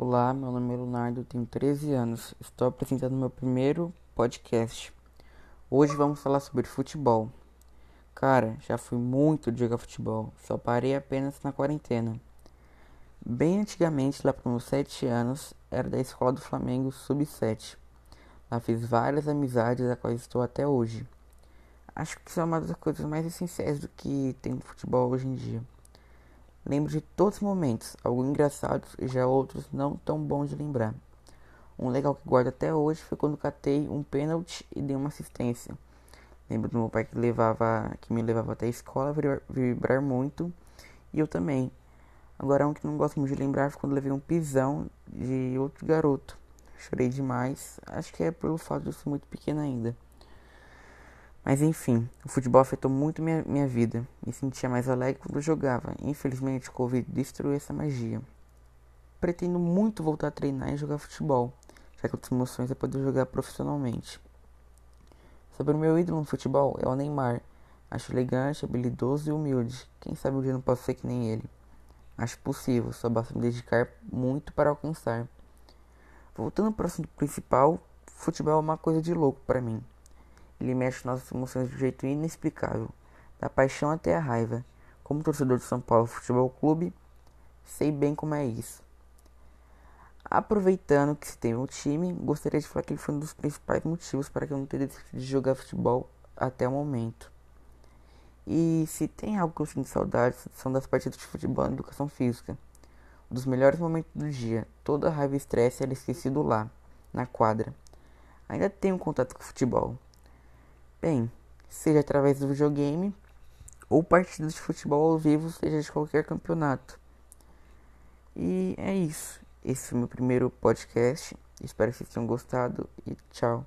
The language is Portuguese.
Olá, meu nome é Leonardo, tenho 13 anos. Estou apresentando meu primeiro podcast. Hoje vamos falar sobre futebol. Cara, já fui muito de jogar futebol, só parei apenas na quarentena. Bem antigamente, lá para meus 7 anos, era da escola do Flamengo Sub-7. Lá fiz várias amizades, a quais estou até hoje. Acho que isso é uma das coisas mais essenciais do que tem no futebol hoje em dia. Lembro de todos os momentos, alguns engraçados e já outros não tão bons de lembrar. Um legal que guardo até hoje foi quando catei um pênalti e dei uma assistência. Lembro do meu pai que, levava, que me levava até a escola vibrar, muito e eu também. Agora um que não gosto muito de lembrar foi quando levei um pisão de outro garoto. Chorei demais, acho que é pelo fato de eu ser muito pequeno ainda. Mas enfim, o futebol afetou muito minha, minha vida. Me sentia mais alegre quando jogava. Infelizmente, o Covid destruiu essa magia. Pretendo muito voltar a treinar e jogar futebol, já que outras emoções é poder jogar profissionalmente. Sobre o meu ídolo no futebol é o Neymar. Acho elegante, habilidoso e humilde. Quem sabe um dia não posso ser que nem ele. Acho possível, só basta me dedicar muito para alcançar. Voltando para o assunto principal, futebol é uma coisa de louco para mim. Ele mexe nossas emoções de um jeito inexplicável, da paixão até a raiva. Como torcedor de São Paulo Futebol Clube, sei bem como é isso. Aproveitando que se tem um time, gostaria de falar que ele foi um dos principais motivos para que eu não tenha decidido de jogar futebol até o momento. E se tem algo que eu sinto saudade, são das partidas de futebol na educação física. Um dos melhores momentos do dia, toda a raiva e estresse era esquecido lá, na quadra. Ainda tenho contato com o futebol, Bem, seja através do videogame ou partidas de futebol ao vivo, seja de qualquer campeonato. E é isso. Esse foi meu primeiro podcast. Espero que vocês tenham gostado e tchau.